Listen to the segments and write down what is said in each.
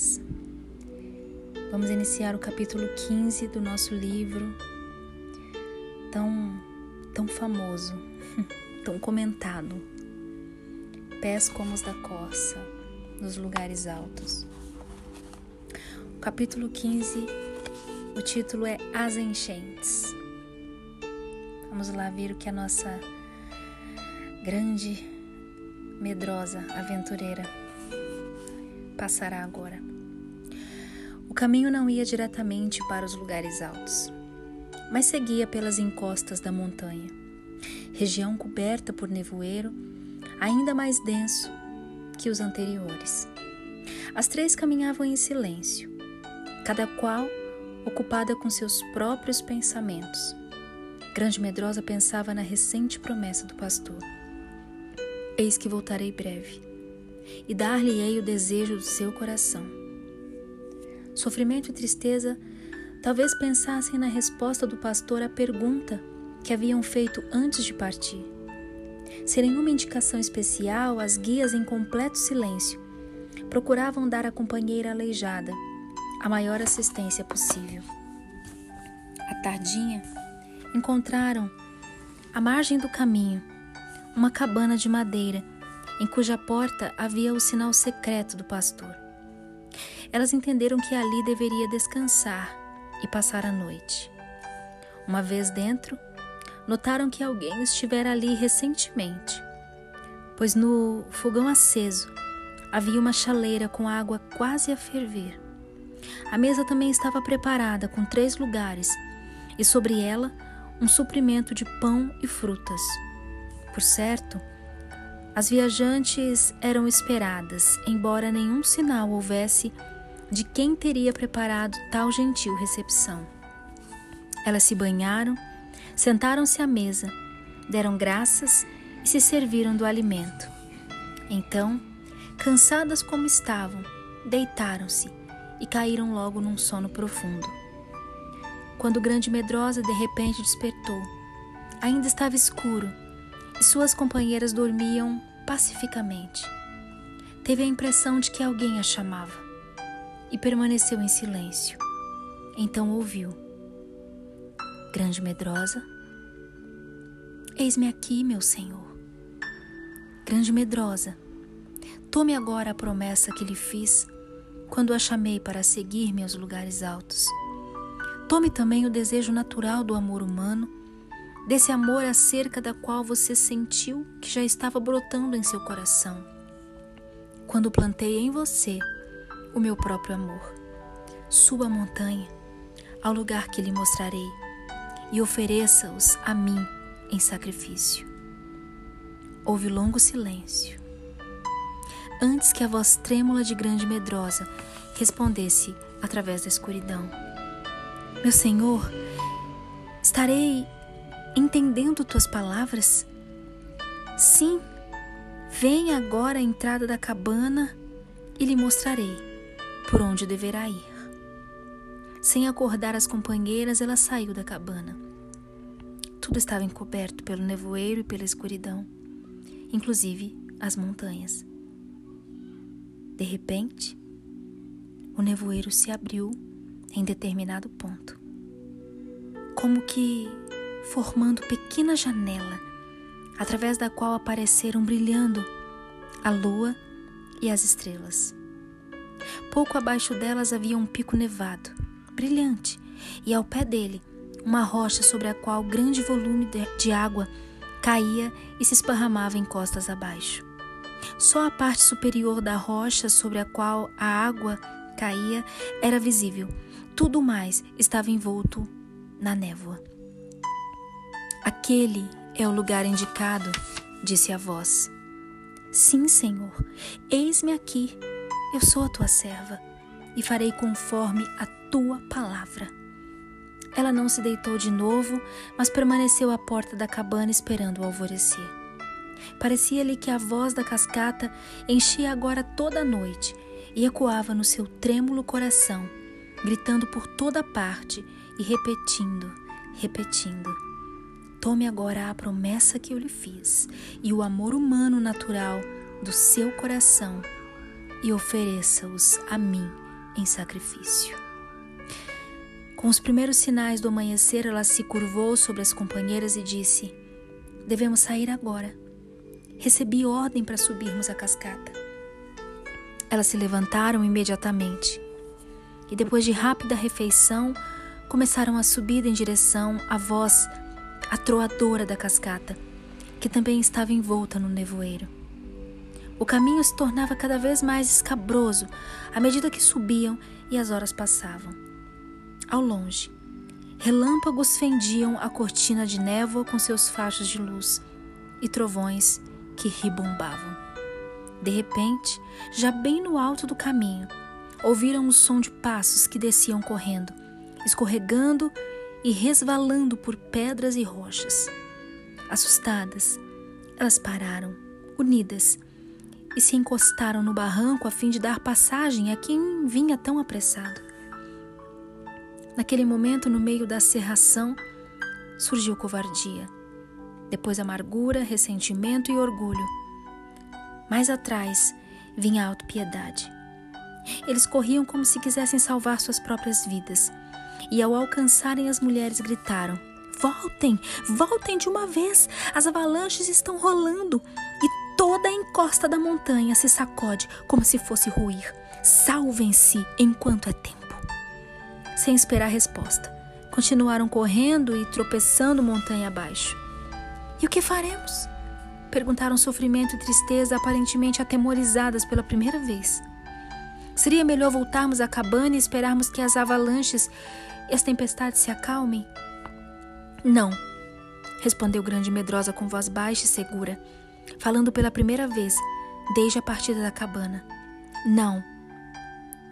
paz. Vamos iniciar o capítulo 15 do nosso livro, tão, tão famoso, tão comentado. Pés como os da coça, nos lugares altos. O capítulo 15, o título é As Enchentes. Vamos lá ver o que a nossa grande, medrosa aventureira passará agora. O caminho não ia diretamente para os lugares altos, mas seguia pelas encostas da montanha, região coberta por nevoeiro ainda mais denso que os anteriores. As três caminhavam em silêncio, cada qual ocupada com seus próprios pensamentos. Grande Medrosa pensava na recente promessa do pastor. Eis que voltarei breve e dar-lhe-ei o desejo do seu coração. Sofrimento e tristeza talvez pensassem na resposta do pastor à pergunta que haviam feito antes de partir. Sem nenhuma indicação especial, as guias em completo silêncio procuravam dar à companheira aleijada a maior assistência possível. À tardinha, encontraram, à margem do caminho, uma cabana de madeira em cuja porta havia o sinal secreto do pastor. Elas entenderam que ali deveria descansar e passar a noite. Uma vez dentro, notaram que alguém estivera ali recentemente, pois no fogão aceso havia uma chaleira com água quase a ferver. A mesa também estava preparada com três lugares e sobre ela um suprimento de pão e frutas. Por certo, as viajantes eram esperadas, embora nenhum sinal houvesse de quem teria preparado tal gentil recepção. Elas se banharam, sentaram-se à mesa, deram graças e se serviram do alimento. Então, cansadas como estavam, deitaram-se e caíram logo num sono profundo. Quando Grande Medrosa de repente despertou, ainda estava escuro e suas companheiras dormiam pacificamente. Teve a impressão de que alguém a chamava e permaneceu em silêncio. Então ouviu: Grande medrosa, eis-me aqui, meu senhor. Grande medrosa, tome agora a promessa que lhe fiz quando a chamei para seguir-me aos lugares altos. Tome também o desejo natural do amor humano desse amor acerca da qual você sentiu que já estava brotando em seu coração. Quando plantei em você o meu próprio amor. Suba a montanha, ao lugar que lhe mostrarei, e ofereça-os a mim em sacrifício. Houve longo silêncio. Antes que a voz trêmula de grande medrosa respondesse através da escuridão: Meu senhor, estarei entendendo tuas palavras? Sim, vem agora à entrada da cabana e lhe mostrarei por onde deverá ir. Sem acordar as companheiras, ela saiu da cabana. Tudo estava encoberto pelo nevoeiro e pela escuridão, inclusive as montanhas. De repente, o nevoeiro se abriu em determinado ponto, como que formando pequena janela, através da qual apareceram brilhando a lua e as estrelas. Pouco abaixo delas havia um pico nevado, brilhante, e ao pé dele, uma rocha sobre a qual grande volume de água caía e se esparramava em costas abaixo. Só a parte superior da rocha sobre a qual a água caía era visível. Tudo mais estava envolto na névoa. Aquele é o lugar indicado, disse a voz. Sim, Senhor, eis-me aqui. Eu sou a tua serva e farei conforme a tua palavra. Ela não se deitou de novo, mas permaneceu à porta da cabana esperando o alvorecer. Parecia-lhe que a voz da cascata enchia agora toda a noite e ecoava no seu trêmulo coração, gritando por toda parte e repetindo, repetindo. Tome agora a promessa que eu lhe fiz e o amor humano natural do seu coração e ofereça-os a mim em sacrifício. Com os primeiros sinais do amanhecer, ela se curvou sobre as companheiras e disse: Devemos sair agora. Recebi ordem para subirmos a cascata. Elas se levantaram imediatamente e, depois de rápida refeição, começaram a subir em direção à voz atroadora da cascata, que também estava envolta no nevoeiro. O caminho se tornava cada vez mais escabroso à medida que subiam e as horas passavam. Ao longe, relâmpagos fendiam a cortina de névoa com seus fachos de luz e trovões que ribombavam. De repente, já bem no alto do caminho, ouviram o som de passos que desciam correndo, escorregando e resvalando por pedras e rochas. Assustadas, elas pararam, unidas, e se encostaram no barranco a fim de dar passagem a quem vinha tão apressado. Naquele momento, no meio da serração, surgiu covardia, depois amargura, ressentimento e orgulho. Mais atrás vinha a autopiedade. Eles corriam como se quisessem salvar suas próprias vidas, e ao alcançarem as mulheres gritaram: Voltem, voltem de uma vez! As avalanches estão rolando e toda a encosta da montanha se sacode como se fosse ruir. Salvem-se enquanto é tempo. Sem esperar resposta, continuaram correndo e tropeçando montanha abaixo. E o que faremos? Perguntaram sofrimento e tristeza, aparentemente atemorizadas pela primeira vez. Seria melhor voltarmos à cabana e esperarmos que as avalanches e as tempestades se acalmem? Não, respondeu Grande Medrosa com voz baixa e segura, falando pela primeira vez desde a partida da cabana. Não,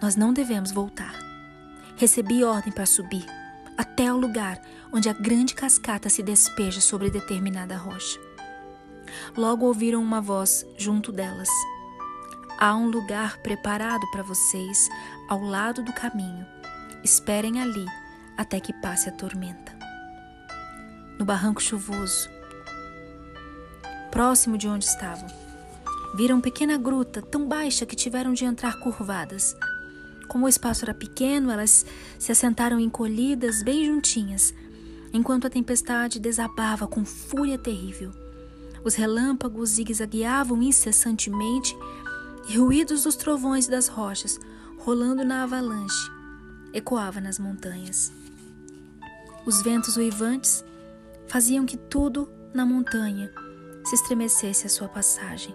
nós não devemos voltar. Recebi ordem para subir até o lugar onde a grande cascata se despeja sobre determinada rocha. Logo ouviram uma voz junto delas. Há um lugar preparado para vocês ao lado do caminho. Esperem ali até que passe a tormenta. No barranco chuvoso, próximo de onde estavam, viram pequena gruta tão baixa que tiveram de entrar curvadas. Como o espaço era pequeno, elas se assentaram encolhidas, bem juntinhas, enquanto a tempestade desabava com fúria terrível. Os relâmpagos zigue-zagueavam incessantemente e ruídos dos trovões e das rochas, rolando na avalanche, ecoava nas montanhas. Os ventos uivantes faziam que tudo na montanha se estremecesse à sua passagem.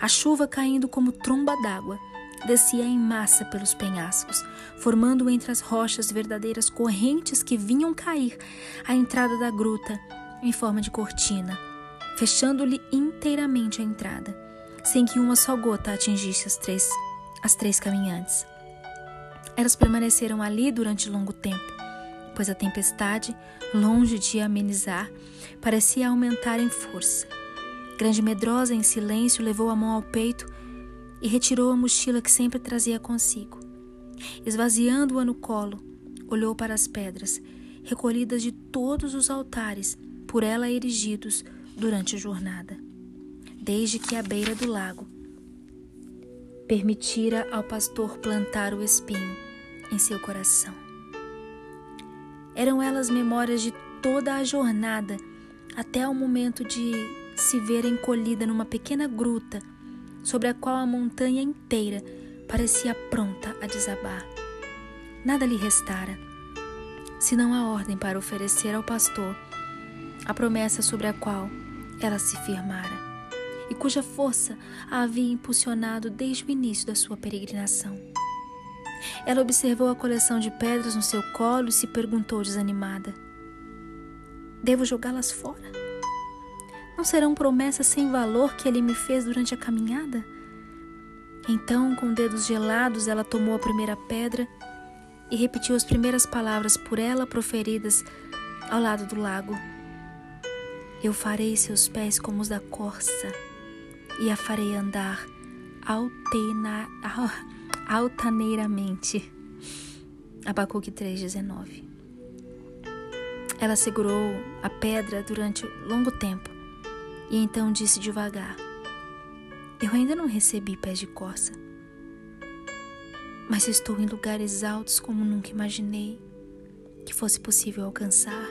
A chuva caindo como tromba d'água descia em massa pelos penhascos, formando entre as rochas verdadeiras correntes que vinham cair à entrada da gruta em forma de cortina, fechando-lhe inteiramente a entrada, sem que uma só gota atingisse as três, as três caminhantes. Elas permaneceram ali durante longo tempo, pois a tempestade, longe de amenizar, parecia aumentar em força. Grande medrosa, em silêncio, levou a mão ao peito e retirou a mochila que sempre trazia consigo. Esvaziando-a no colo, olhou para as pedras, recolhidas de todos os altares por ela erigidos durante a jornada, desde que à beira do lago permitira ao pastor plantar o espinho em seu coração. Eram elas memórias de toda a jornada até o momento de se ver encolhida numa pequena gruta sobre a qual a montanha inteira parecia pronta a desabar. Nada lhe restara, senão a ordem para oferecer ao pastor a promessa sobre a qual ela se firmara e cuja força a havia impulsionado desde o início da sua peregrinação. Ela observou a coleção de pedras no seu colo e se perguntou desanimada: Devo jogá-las fora? Não serão promessas sem valor que ele me fez durante a caminhada? Então, com dedos gelados, ela tomou a primeira pedra e repetiu as primeiras palavras por ela proferidas ao lado do lago. Eu farei seus pés como os da corça e a farei andar altena, altaneiramente. Abacuque 3,19 Ela segurou a pedra durante longo tempo e então disse devagar: Eu ainda não recebi pés de corça. mas estou em lugares altos como nunca imaginei que fosse possível alcançar.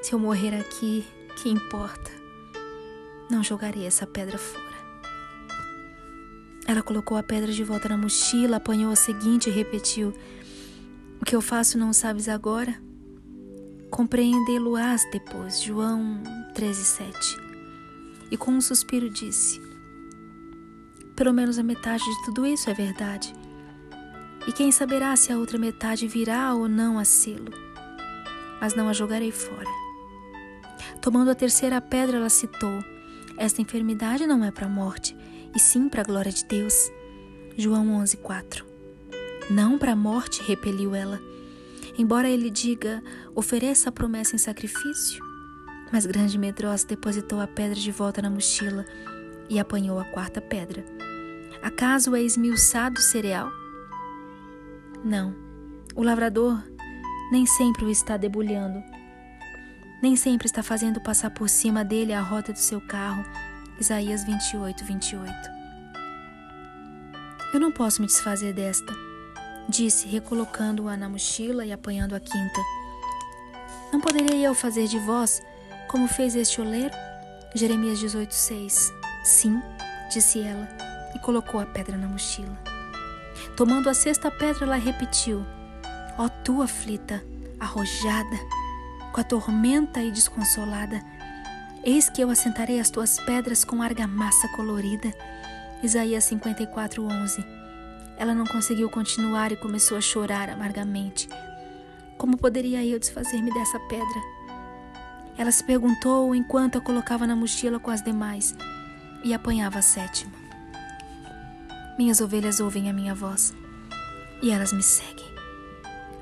Se eu morrer aqui, que importa? Não jogarei essa pedra fora. Ela colocou a pedra de volta na mochila, apanhou a seguinte e repetiu: O que eu faço não sabes agora? Compreendê-lo-ás depois. João 13:7. E com um suspiro disse: Pelo menos a metade de tudo isso é verdade. E quem saberá se a outra metade virá ou não a sê-lo? Mas não a jogarei fora. Tomando a terceira pedra, ela citou: Esta enfermidade não é para a morte, e sim para a glória de Deus. João 11:4. Não para a morte, repeliu ela. Embora ele diga: Ofereça a promessa em sacrifício. Mas grande medrosa depositou a pedra de volta na mochila e apanhou a quarta pedra. Acaso é esmiuçado o cereal? Não, o lavrador nem sempre o está debulhando. Nem sempre está fazendo passar por cima dele a rota do seu carro. Isaías 28, 28. Eu não posso me desfazer desta, disse, recolocando-a na mochila e apanhando a quinta. Não poderia eu fazer de vós como fez este oleiro? Jeremias 18, 6. Sim, disse ela, e colocou a pedra na mochila. Tomando a sexta pedra, ela repetiu: Ó oh, tu aflita, arrojada, com a tormenta e desconsolada, eis que eu assentarei as tuas pedras com argamassa colorida. Isaías 54, 11. Ela não conseguiu continuar e começou a chorar amargamente. Como poderia eu desfazer-me dessa pedra? Ela se perguntou enquanto a colocava na mochila com as demais e apanhava a sétima. Minhas ovelhas ouvem a minha voz e elas me seguem.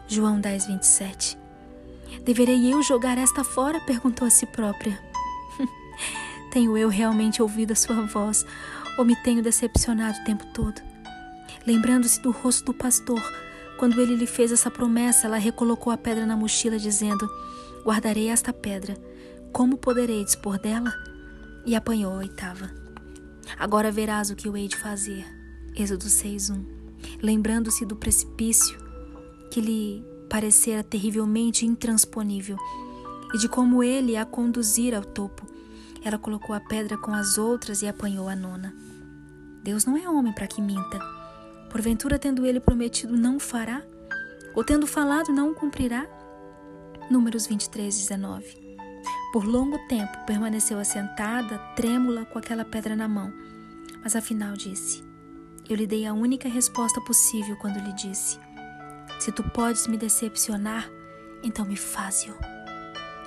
João 10, 27. Deverei eu jogar esta fora? perguntou a si própria. Tenho eu realmente ouvido a sua voz ou me tenho decepcionado o tempo todo? Lembrando-se do rosto do pastor, quando ele lhe fez essa promessa, ela recolocou a pedra na mochila, dizendo: Guardarei esta pedra. Como poderei dispor dela? E apanhou a oitava. Agora verás o que eu hei de fazer. Êxodo 6:1. Lembrando-se do precipício que lhe parecera terrivelmente intransponível e de como ele a conduzira ao topo. Ela colocou a pedra com as outras e apanhou a nona. Deus não é homem para que minta. Porventura, tendo ele prometido, não fará? Ou tendo falado, não cumprirá? Números 23, 19. Por longo tempo permaneceu assentada, trêmula, com aquela pedra na mão, mas afinal disse: eu lhe dei a única resposta possível quando lhe disse: Se tu podes me decepcionar, então me faze-o.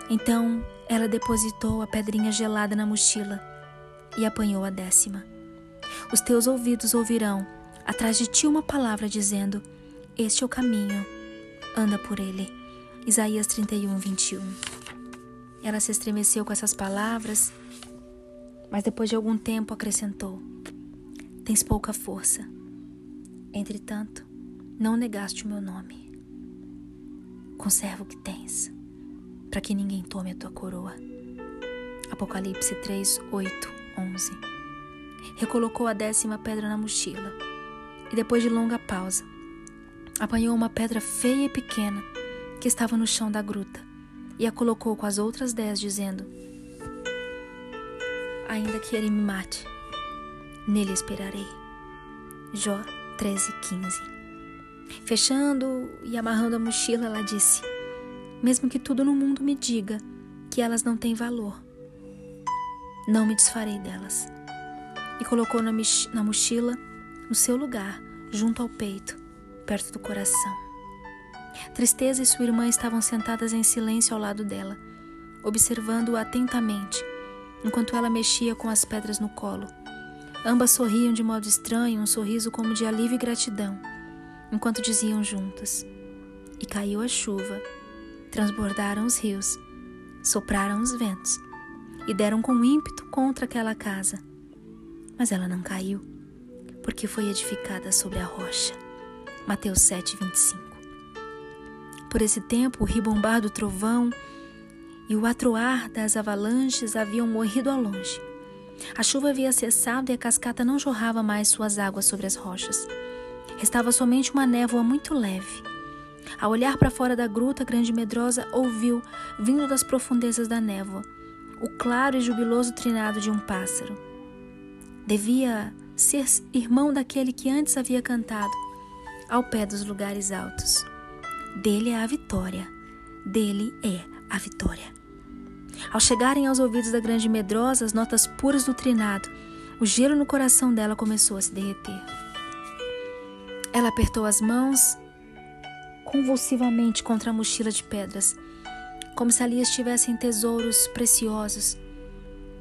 Então ela depositou a pedrinha gelada na mochila e apanhou a décima. Os teus ouvidos ouvirão atrás de ti uma palavra dizendo: Este é o caminho, anda por ele. Isaías 31, 21. Ela se estremeceu com essas palavras, mas depois de algum tempo acrescentou: Tens pouca força. Entretanto, não negaste o meu nome. Conserva o que tens, para que ninguém tome a tua coroa. Apocalipse 3, 8, 11. Recolocou a décima pedra na mochila e, depois de longa pausa, apanhou uma pedra feia e pequena que estava no chão da gruta e a colocou com as outras dez, dizendo: Ainda que ele me mate, nele esperarei. Jó 13:15. Fechando e amarrando a mochila, ela disse: Mesmo que tudo no mundo me diga que elas não têm valor, não me desfarei delas. E colocou na, na mochila, no seu lugar, junto ao peito, perto do coração. Tristeza e sua irmã estavam sentadas em silêncio ao lado dela, observando-a atentamente, enquanto ela mexia com as pedras no colo Ambas sorriam de modo estranho, um sorriso como de alívio e gratidão, enquanto diziam juntas: E caiu a chuva, transbordaram os rios, sopraram os ventos e deram com ímpeto contra aquela casa. Mas ela não caiu, porque foi edificada sobre a rocha. Mateus 7, 25. Por esse tempo, o ribombar do trovão e o atroar das avalanches haviam morrido ao longe. A chuva havia cessado e a cascata não jorrava mais suas águas sobre as rochas. Restava somente uma névoa muito leve. Ao olhar para fora da gruta, Grande Medrosa ouviu, vindo das profundezas da névoa, o claro e jubiloso trinado de um pássaro. Devia ser irmão daquele que antes havia cantado, ao pé dos lugares altos. Dele é a vitória, dele é a vitória. Ao chegarem aos ouvidos da grande medrosa as notas puras do trinado, o gelo no coração dela começou a se derreter. Ela apertou as mãos convulsivamente contra a mochila de pedras, como se ali estivessem tesouros preciosos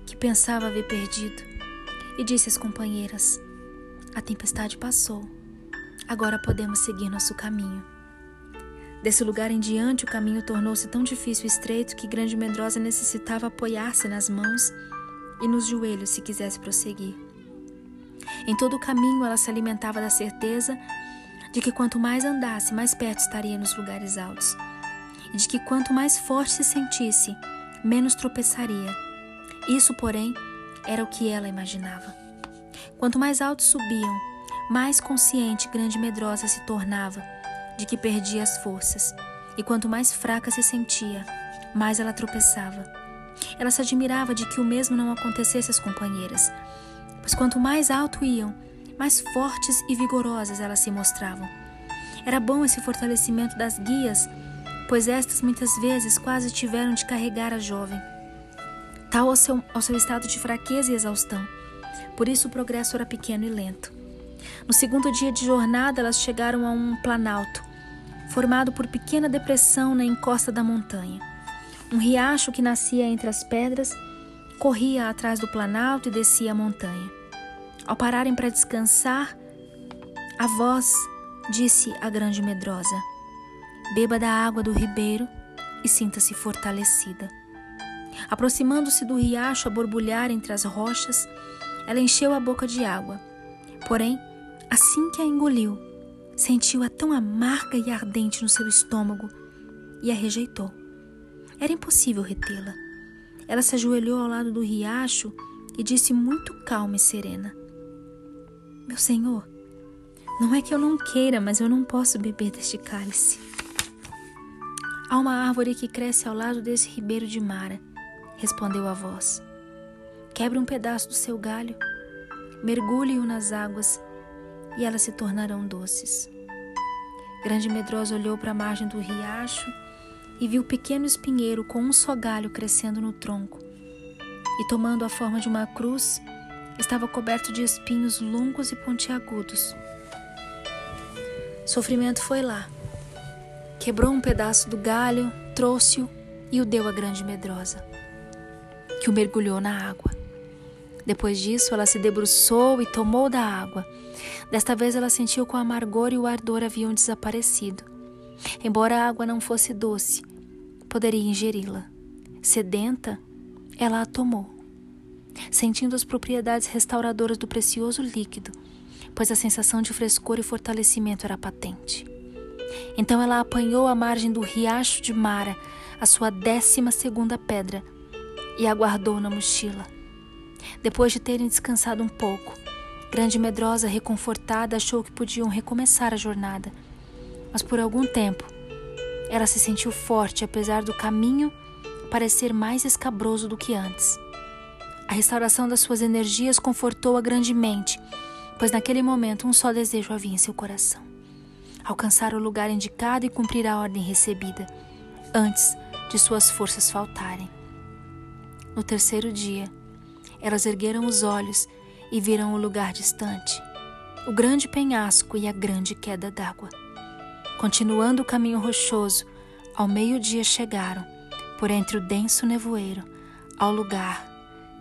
que pensava haver perdido, e disse às companheiras: A tempestade passou, agora podemos seguir nosso caminho. Desse lugar em diante, o caminho tornou-se tão difícil e estreito que Grande Medrosa necessitava apoiar-se nas mãos e nos joelhos se quisesse prosseguir. Em todo o caminho, ela se alimentava da certeza de que quanto mais andasse, mais perto estaria nos lugares altos, e de que quanto mais forte se sentisse, menos tropeçaria. Isso, porém, era o que ela imaginava. Quanto mais alto subiam, mais consciente Grande Medrosa se tornava de que perdia as forças, e quanto mais fraca se sentia, mais ela tropeçava. Ela se admirava de que o mesmo não acontecesse às companheiras, pois quanto mais alto iam, mais fortes e vigorosas elas se mostravam. Era bom esse fortalecimento das guias, pois estas muitas vezes quase tiveram de carregar a jovem, tal ao seu, ao seu estado de fraqueza e exaustão. Por isso o progresso era pequeno e lento. No segundo dia de jornada, elas chegaram a um planalto, formado por pequena depressão na encosta da montanha. Um riacho que nascia entre as pedras corria atrás do planalto e descia a montanha. Ao pararem para descansar, a voz disse à grande medrosa: Beba da água do ribeiro e sinta-se fortalecida. Aproximando-se do riacho a borbulhar entre as rochas, ela encheu a boca de água. Porém, assim que a engoliu, sentiu-a tão amarga e ardente no seu estômago e a rejeitou. Era impossível retê-la. Ela se ajoelhou ao lado do riacho e disse muito calma e serena: Meu senhor, não é que eu não queira, mas eu não posso beber deste cálice. Há uma árvore que cresce ao lado desse ribeiro de Mara, respondeu a voz. Quebre um pedaço do seu galho, mergulhe-o nas águas e elas se tornarão doces. Grande Medrosa olhou para a margem do riacho e viu o pequeno espinheiro com um só galho crescendo no tronco. E tomando a forma de uma cruz, estava coberto de espinhos longos e pontiagudos. Sofrimento foi lá. Quebrou um pedaço do galho, trouxe-o e o deu à grande medrosa, que o mergulhou na água. Depois disso, ela se debruçou e tomou da água. Desta vez, ela sentiu que o amargor e o ardor haviam desaparecido. Embora a água não fosse doce, poderia ingeri-la. Sedenta, ela a tomou, sentindo as propriedades restauradoras do precioso líquido, pois a sensação de frescor e fortalecimento era patente. Então ela apanhou à margem do riacho de Mara a sua décima segunda pedra e a guardou na mochila. Depois de terem descansado um pouco, Grande Medrosa, reconfortada, achou que podiam recomeçar a jornada. Mas por algum tempo, ela se sentiu forte, apesar do caminho parecer mais escabroso do que antes. A restauração das suas energias confortou-a grandemente, pois naquele momento um só desejo havia em seu coração: alcançar o lugar indicado e cumprir a ordem recebida, antes de suas forças faltarem. No terceiro dia, elas ergueram os olhos e viram o lugar distante, o grande penhasco e a grande queda d'água. Continuando o caminho rochoso, ao meio-dia chegaram, por entre o denso nevoeiro, ao lugar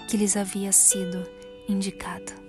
que lhes havia sido indicado.